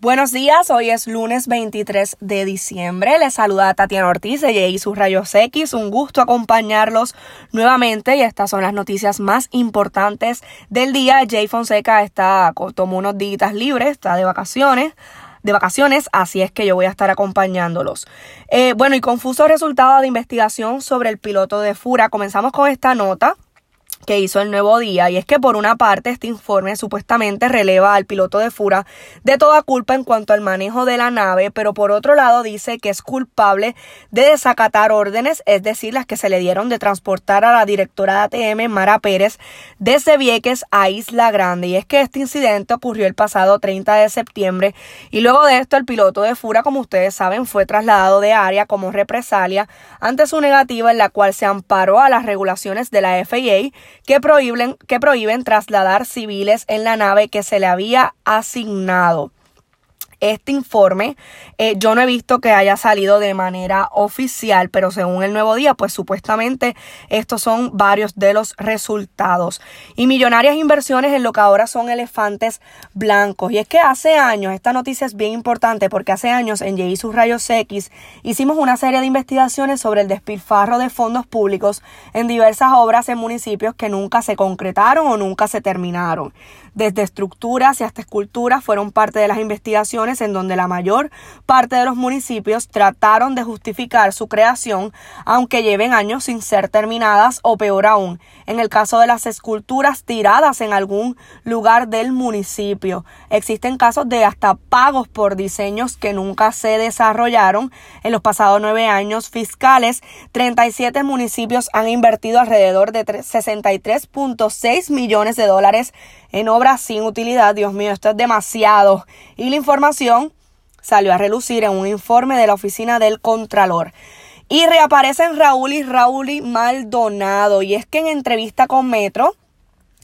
Buenos días, hoy es lunes 23 de diciembre. Les saluda Tatiana Ortiz de y sus Rayos X. Un gusto acompañarlos nuevamente y estas son las noticias más importantes del día. Jay Fonseca está, tomó unos días libres, está de vacaciones de vacaciones, así es que yo voy a estar acompañándolos. Eh, bueno, y confuso resultado de investigación sobre el piloto de Fura. Comenzamos con esta nota que hizo el nuevo día y es que por una parte este informe supuestamente releva al piloto de Fura de toda culpa en cuanto al manejo de la nave, pero por otro lado dice que es culpable de desacatar órdenes, es decir, las que se le dieron de transportar a la directora de ATM Mara Pérez desde Vieques a Isla Grande. Y es que este incidente ocurrió el pasado 30 de septiembre y luego de esto el piloto de Fura, como ustedes saben, fue trasladado de área como represalia ante su negativa en la cual se amparó a las regulaciones de la FAA que prohíben, que prohíben trasladar civiles en la nave que se le había asignado este informe. Eh, yo no he visto que haya salido de manera oficial, pero según el nuevo día, pues supuestamente estos son varios de los resultados. Y millonarias inversiones en lo que ahora son elefantes blancos. Y es que hace años, esta noticia es bien importante porque hace años en J.I. sus rayos X hicimos una serie de investigaciones sobre el despilfarro de fondos públicos en diversas obras en municipios que nunca se concretaron o nunca se terminaron. Desde estructuras y hasta esculturas fueron parte de las investigaciones en donde la mayor parte de los municipios trataron de justificar su creación, aunque lleven años sin ser terminadas o peor aún, en el caso de las esculturas tiradas en algún lugar del municipio. Existen casos de hasta pagos por diseños que nunca se desarrollaron. En los pasados nueve años fiscales, 37 municipios han invertido alrededor de 63.6 millones de dólares en obras sin utilidad. Dios mío, esto es demasiado. Y la información salió a relucir en un informe de la oficina del Contralor. Y reaparecen Raúl y Raúl y Maldonado. Y es que en entrevista con Metro,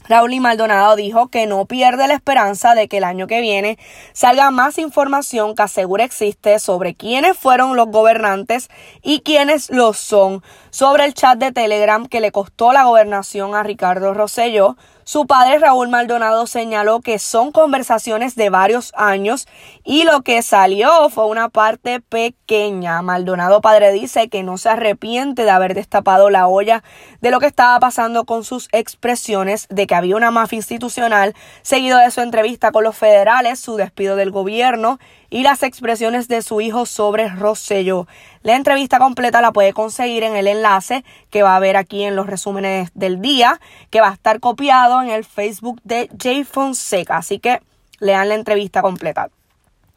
Raúl y Maldonado dijo que no pierde la esperanza de que el año que viene salga más información que asegura existe sobre quiénes fueron los gobernantes y quiénes lo son, sobre el chat de Telegram que le costó la gobernación a Ricardo Rosselló, su padre Raúl Maldonado señaló que son conversaciones de varios años y lo que salió fue una parte pequeña. Maldonado padre dice que no se arrepiente de haber destapado la olla de lo que estaba pasando con sus expresiones de que había una mafia institucional, seguido de su entrevista con los federales, su despido del gobierno y las expresiones de su hijo sobre Rosselló. La entrevista completa la puede conseguir en el enlace que va a ver aquí en los resúmenes del día, que va a estar copiado en el Facebook de Jay Fonseca. Así que lean la entrevista completa.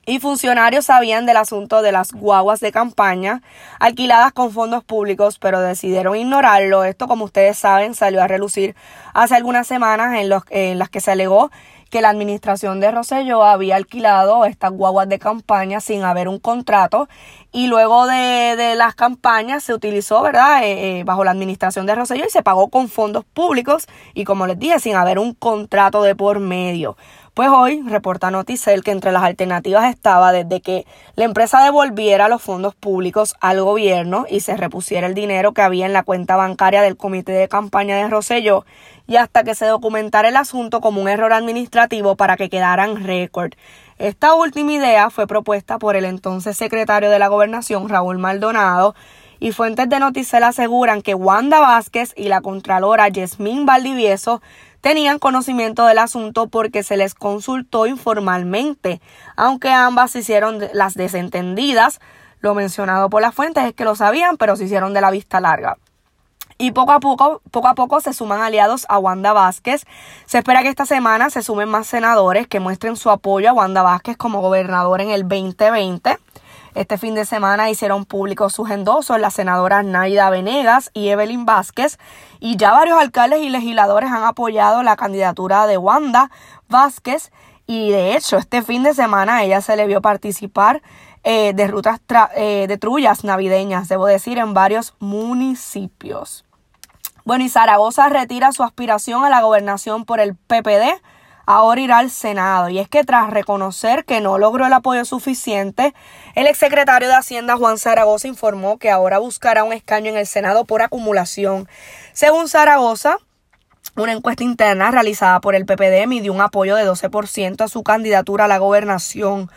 Y funcionarios sabían del asunto de las guaguas de campaña alquiladas con fondos públicos, pero decidieron ignorarlo. Esto, como ustedes saben, salió a relucir hace algunas semanas en, los, en las que se alegó que la administración de Rosselló había alquilado estas guaguas de campaña sin haber un contrato y luego de, las campañas se utilizó, ¿verdad?, eh, eh, bajo la administración de Rosselló y se pagó con fondos públicos y como les dije, sin haber un contrato de por medio. Pues hoy reporta Noticel que entre las alternativas estaba desde que la empresa devolviera los fondos públicos al gobierno y se repusiera el dinero que había en la cuenta bancaria del comité de campaña de Rosselló y hasta que se documentara el asunto como un error administrativo para que quedaran récord. Esta última idea fue propuesta por el entonces secretario de la gobernación, Raúl Maldonado, y fuentes de Noticel aseguran que Wanda Vázquez y la contralora Yasmín Valdivieso tenían conocimiento del asunto porque se les consultó informalmente, aunque ambas se hicieron las desentendidas. Lo mencionado por las fuentes es que lo sabían, pero se hicieron de la vista larga. Y poco a poco, poco a poco se suman aliados a Wanda Vázquez. Se espera que esta semana se sumen más senadores que muestren su apoyo a Wanda Vázquez como gobernador en el 2020. Este fin de semana hicieron públicos sus endosos las senadoras Naida Venegas y Evelyn Vázquez y ya varios alcaldes y legisladores han apoyado la candidatura de Wanda Vázquez y de hecho este fin de semana ella se le vio participar eh, de rutas eh, de trullas navideñas, debo decir, en varios municipios. Bueno, y Zaragoza retira su aspiración a la gobernación por el PPD ahora irá al Senado. Y es que tras reconocer que no logró el apoyo suficiente, el exsecretario de Hacienda Juan Zaragoza informó que ahora buscará un escaño en el Senado por acumulación. Según Zaragoza, una encuesta interna realizada por el PPD midió un apoyo de 12% a su candidatura a la gobernación.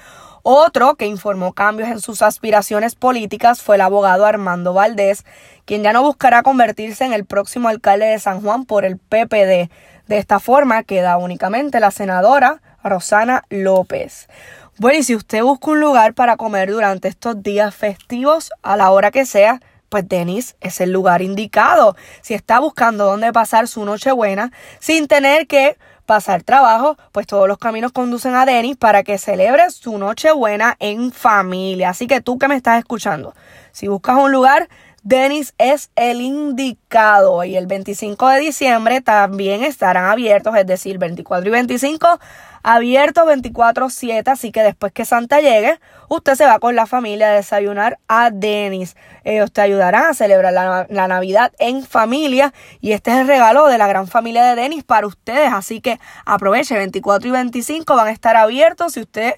Otro que informó cambios en sus aspiraciones políticas fue el abogado Armando Valdés, quien ya no buscará convertirse en el próximo alcalde de San Juan por el PPD. De esta forma queda únicamente la senadora Rosana López. Bueno, y si usted busca un lugar para comer durante estos días festivos, a la hora que sea, pues Denis es el lugar indicado. Si está buscando dónde pasar su noche buena sin tener que pasar trabajo, pues todos los caminos conducen a Denis para que celebre su noche buena en familia. Así que tú que me estás escuchando, si buscas un lugar, Denis es el indicado y el 25 de diciembre también estarán abiertos, es decir, 24 y 25 abiertos 24/7, así que después que Santa llegue, usted se va con la familia a desayunar a Denis. Ellos te ayudarán a celebrar la, la, Navidad en familia y este es el regalo de la gran familia de Denis para ustedes, así que aproveche 24 y 25 van a estar abiertos si usted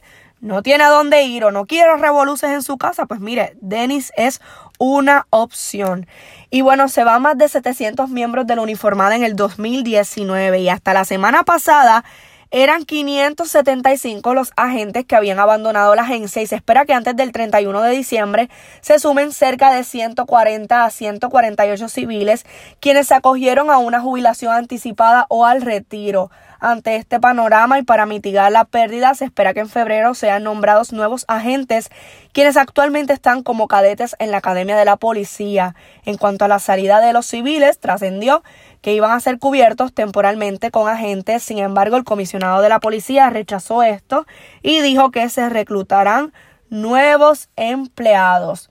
no tiene a dónde ir o no quiere revoluciones en su casa, pues mire, Denis es una opción. Y bueno, se van más de 700 miembros de la uniformada en el 2019 y hasta la semana pasada eran 575 los agentes que habían abandonado la agencia y se espera que antes del 31 de diciembre se sumen cerca de 140 a 148 civiles quienes se acogieron a una jubilación anticipada o al retiro. Ante este panorama y para mitigar la pérdida, se espera que en febrero sean nombrados nuevos agentes, quienes actualmente están como cadetes en la Academia de la Policía. En cuanto a la salida de los civiles, trascendió que iban a ser cubiertos temporalmente con agentes. Sin embargo, el comisionado de la policía rechazó esto y dijo que se reclutarán nuevos empleados.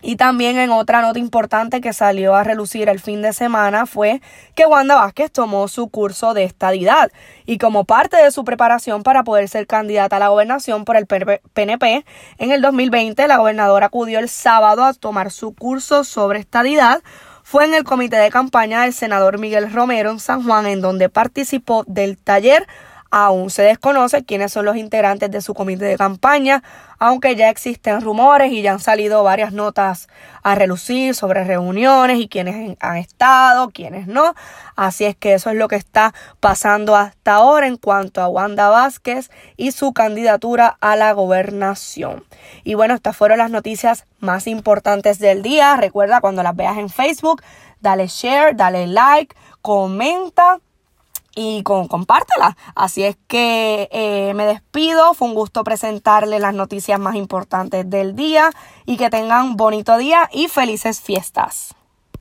Y también en otra nota importante que salió a relucir el fin de semana fue que Wanda Vázquez tomó su curso de estadidad y como parte de su preparación para poder ser candidata a la gobernación por el PNP en el 2020, la gobernadora acudió el sábado a tomar su curso sobre estadidad. Fue en el comité de campaña del senador Miguel Romero en San Juan en donde participó del taller Aún se desconoce quiénes son los integrantes de su comité de campaña, aunque ya existen rumores y ya han salido varias notas a relucir sobre reuniones y quiénes han estado, quiénes no. Así es que eso es lo que está pasando hasta ahora en cuanto a Wanda Vázquez y su candidatura a la gobernación. Y bueno, estas fueron las noticias más importantes del día. Recuerda cuando las veas en Facebook, dale share, dale like, comenta y con, compártela. Así es que eh, me despido. Fue un gusto presentarle las noticias más importantes del día y que tengan bonito día y felices fiestas.